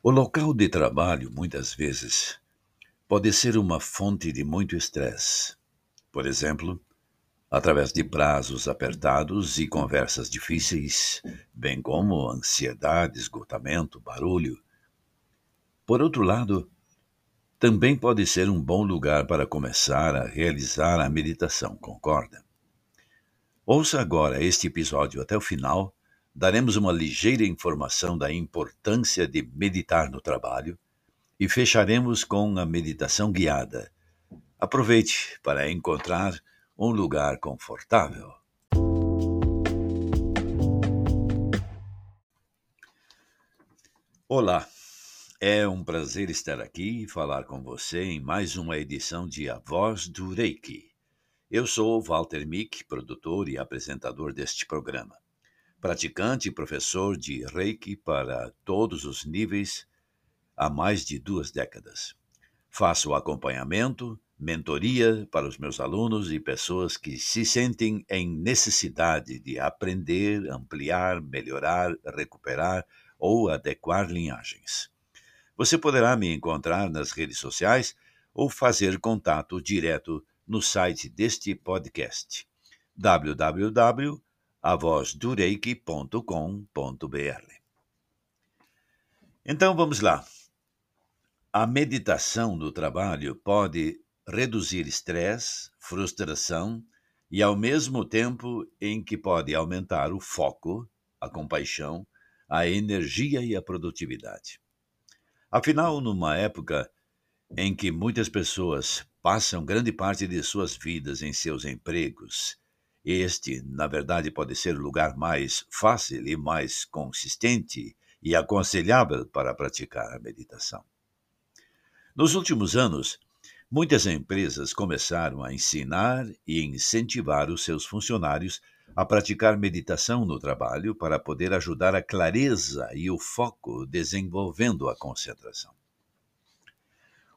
O local de trabalho, muitas vezes, pode ser uma fonte de muito estresse. Por exemplo, através de prazos apertados e conversas difíceis, bem como ansiedade, esgotamento, barulho. Por outro lado, também pode ser um bom lugar para começar a realizar a meditação, concorda? Ouça agora este episódio até o final. Daremos uma ligeira informação da importância de meditar no trabalho e fecharemos com a meditação guiada. Aproveite para encontrar um lugar confortável. Olá, é um prazer estar aqui e falar com você em mais uma edição de A Voz do Reiki. Eu sou Walter Mick, produtor e apresentador deste programa. Praticante e professor de Reiki para todos os níveis há mais de duas décadas. Faço acompanhamento, mentoria para os meus alunos e pessoas que se sentem em necessidade de aprender, ampliar, melhorar, recuperar ou adequar linhagens. Você poderá me encontrar nas redes sociais ou fazer contato direto no site deste podcast www.avozdureiki.com.br. Então vamos lá. A meditação no trabalho pode reduzir estresse, frustração e, ao mesmo tempo em que pode aumentar o foco, a compaixão, a energia e a produtividade. Afinal, numa época em que muitas pessoas passam grande parte de suas vidas em seus empregos, este, na verdade, pode ser o lugar mais fácil e mais consistente e aconselhável para praticar a meditação. Nos últimos anos, Muitas empresas começaram a ensinar e incentivar os seus funcionários a praticar meditação no trabalho para poder ajudar a clareza e o foco, desenvolvendo a concentração.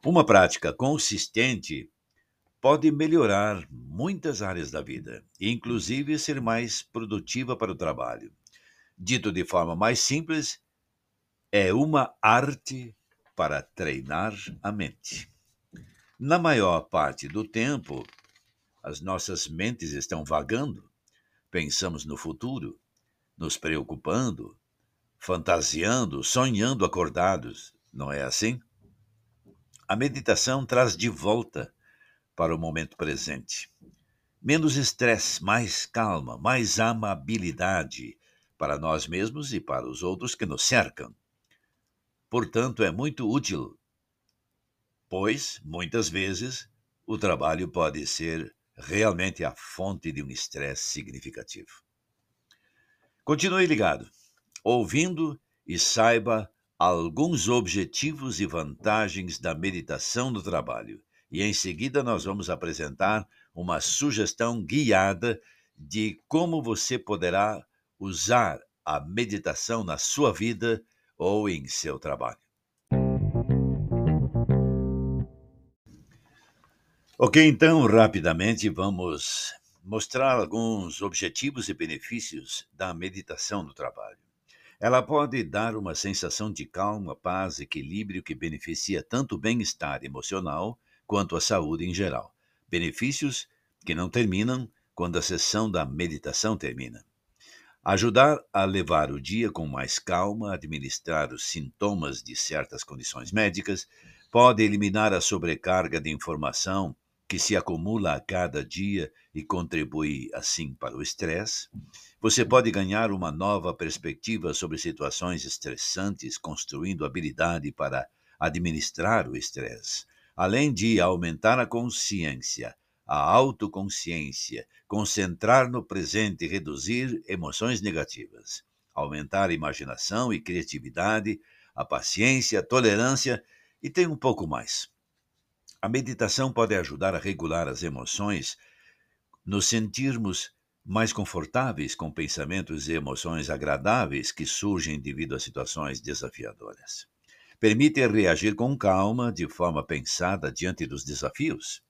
Uma prática consistente pode melhorar muitas áreas da vida, inclusive ser mais produtiva para o trabalho. Dito de forma mais simples, é uma arte para treinar a mente. Na maior parte do tempo, as nossas mentes estão vagando. Pensamos no futuro, nos preocupando, fantasiando, sonhando acordados. Não é assim? A meditação traz de volta para o momento presente. Menos estresse, mais calma, mais amabilidade para nós mesmos e para os outros que nos cercam. Portanto, é muito útil pois, muitas vezes, o trabalho pode ser realmente a fonte de um estresse significativo. Continue ligado, ouvindo e saiba alguns objetivos e vantagens da meditação no trabalho. E em seguida nós vamos apresentar uma sugestão guiada de como você poderá usar a meditação na sua vida ou em seu trabalho. Ok, então, rapidamente vamos mostrar alguns objetivos e benefícios da meditação no trabalho. Ela pode dar uma sensação de calma, paz, equilíbrio que beneficia tanto o bem-estar emocional quanto a saúde em geral. Benefícios que não terminam quando a sessão da meditação termina. Ajudar a levar o dia com mais calma, administrar os sintomas de certas condições médicas, pode eliminar a sobrecarga de informação que se acumula a cada dia e contribui assim para o estresse, você pode ganhar uma nova perspectiva sobre situações estressantes, construindo habilidade para administrar o estresse, além de aumentar a consciência, a autoconsciência, concentrar no presente e reduzir emoções negativas, aumentar a imaginação e criatividade, a paciência, a tolerância e tem um pouco mais. A meditação pode ajudar a regular as emoções, nos sentirmos mais confortáveis com pensamentos e emoções agradáveis que surgem devido a situações desafiadoras. Permite reagir com calma, de forma pensada diante dos desafios.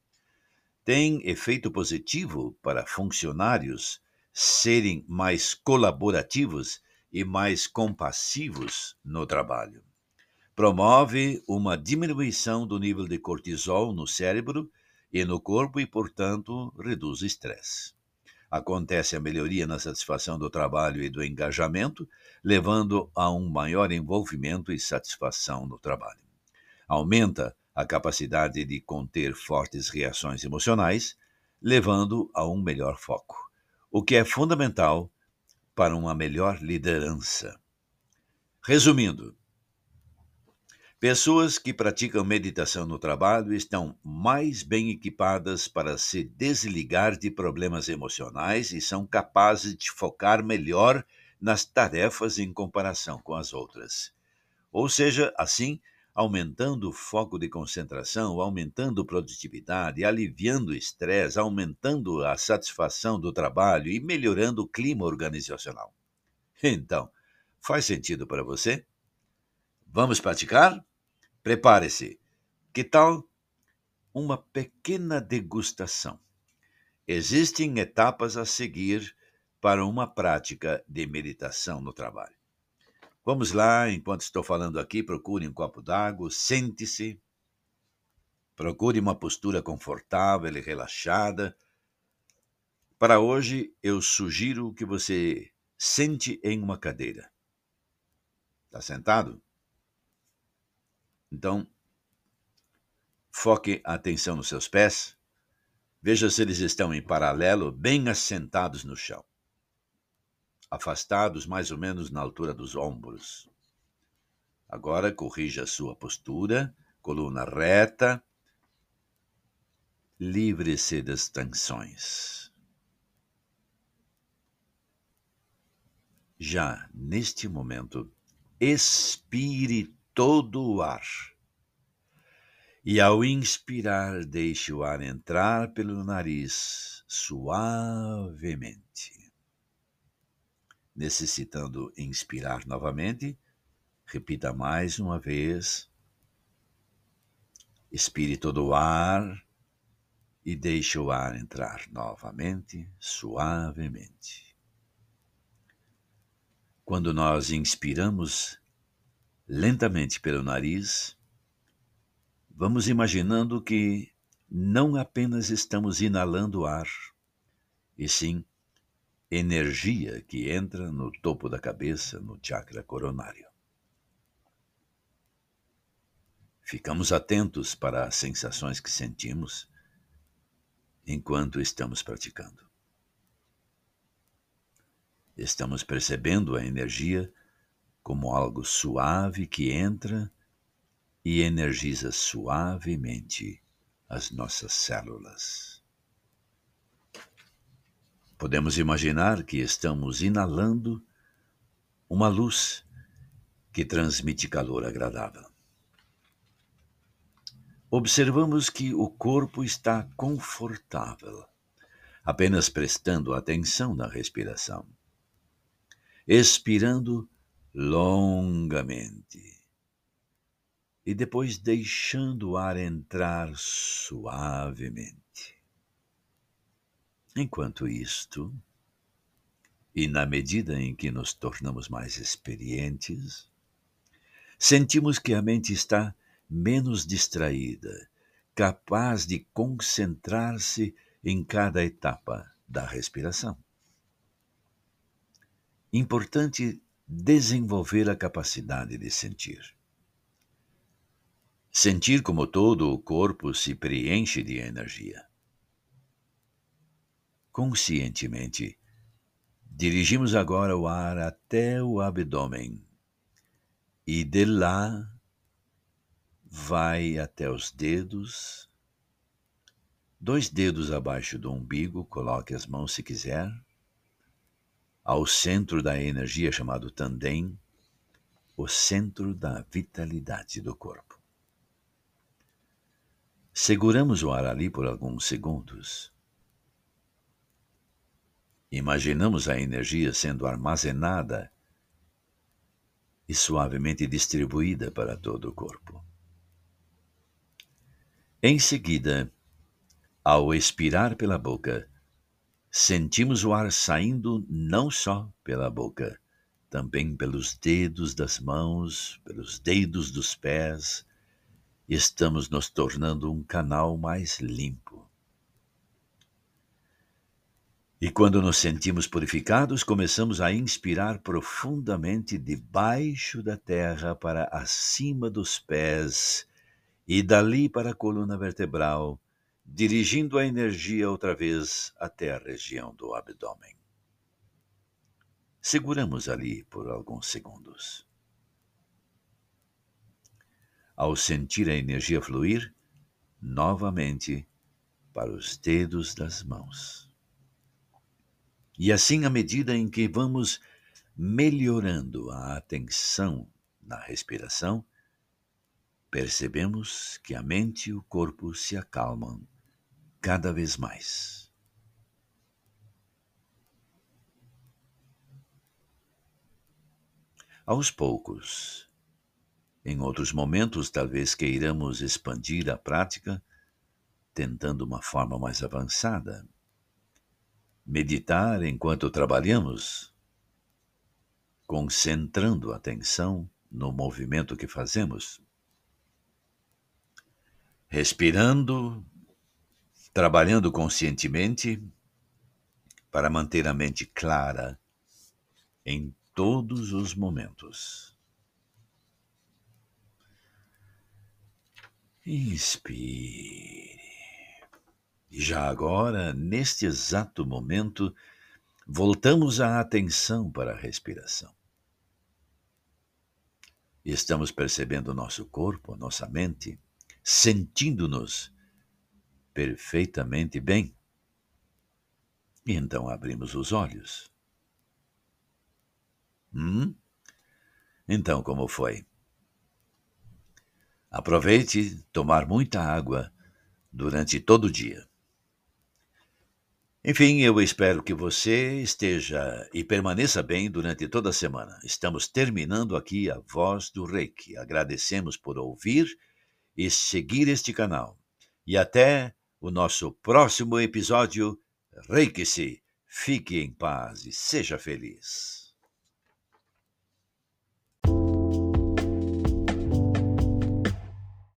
Tem efeito positivo para funcionários serem mais colaborativos e mais compassivos no trabalho promove uma diminuição do nível de cortisol no cérebro e no corpo e, portanto, reduz o estresse. Acontece a melhoria na satisfação do trabalho e do engajamento, levando a um maior envolvimento e satisfação no trabalho. Aumenta a capacidade de conter fortes reações emocionais, levando a um melhor foco, o que é fundamental para uma melhor liderança. Resumindo, pessoas que praticam meditação no trabalho estão mais bem equipadas para se desligar de problemas emocionais e são capazes de focar melhor nas tarefas em comparação com as outras. Ou seja, assim, aumentando o foco de concentração, aumentando produtividade, aliviando o estresse, aumentando a satisfação do trabalho e melhorando o clima organizacional. Então, faz sentido para você? Vamos praticar? Prepare-se. Que tal uma pequena degustação? Existem etapas a seguir para uma prática de meditação no trabalho. Vamos lá, enquanto estou falando aqui, procure um copo d'água, sente-se, procure uma postura confortável e relaxada. Para hoje, eu sugiro que você sente em uma cadeira. Está sentado? Então, foque a atenção nos seus pés. Veja se eles estão em paralelo, bem assentados no chão afastados mais ou menos na altura dos ombros. Agora corrija a sua postura, coluna reta, livre-se das tensões. Já neste momento, expire todo o ar. E ao inspirar, deixe o ar entrar pelo nariz suavemente necessitando inspirar novamente, repita mais uma vez. Expire todo o ar e deixe o ar entrar novamente, suavemente. Quando nós inspiramos lentamente pelo nariz, vamos imaginando que não apenas estamos inalando ar, e sim energia que entra no topo da cabeça, no chakra coronário. Ficamos atentos para as sensações que sentimos enquanto estamos praticando. Estamos percebendo a energia como algo suave que entra e energiza suavemente as nossas células. Podemos imaginar que estamos inalando uma luz que transmite calor agradável. Observamos que o corpo está confortável, apenas prestando atenção na respiração, expirando longamente e depois deixando o ar entrar suavemente. Enquanto isto, e na medida em que nos tornamos mais experientes, sentimos que a mente está menos distraída, capaz de concentrar-se em cada etapa da respiração. Importante desenvolver a capacidade de sentir. Sentir como todo o corpo se preenche de energia conscientemente. Dirigimos agora o ar até o abdômen e de lá vai até os dedos. Dois dedos abaixo do umbigo, coloque as mãos se quiser. Ao centro da energia chamado Tandem, o centro da vitalidade do corpo. Seguramos o ar ali por alguns segundos Imaginamos a energia sendo armazenada e suavemente distribuída para todo o corpo. Em seguida, ao expirar pela boca, sentimos o ar saindo não só pela boca, também pelos dedos das mãos, pelos dedos dos pés, estamos nos tornando um canal mais limpo. E quando nos sentimos purificados, começamos a inspirar profundamente debaixo da terra para acima dos pés e dali para a coluna vertebral, dirigindo a energia outra vez até a região do abdômen. Seguramos ali por alguns segundos. Ao sentir a energia fluir, novamente para os dedos das mãos. E assim, à medida em que vamos melhorando a atenção na respiração, percebemos que a mente e o corpo se acalmam cada vez mais. aos poucos. Em outros momentos, talvez queiramos expandir a prática, tentando uma forma mais avançada. Meditar enquanto trabalhamos, concentrando a atenção no movimento que fazemos. Respirando, trabalhando conscientemente para manter a mente clara em todos os momentos. Inspire. E já agora, neste exato momento, voltamos a atenção para a respiração. Estamos percebendo nosso corpo, nossa mente, sentindo-nos perfeitamente bem. Então abrimos os olhos. Hum? Então, como foi? Aproveite tomar muita água durante todo o dia. Enfim, eu espero que você esteja e permaneça bem durante toda a semana. Estamos terminando aqui a Voz do Reiki. Agradecemos por ouvir e seguir este canal. E até o nosso próximo episódio. Reiki-se. Fique em paz e seja feliz.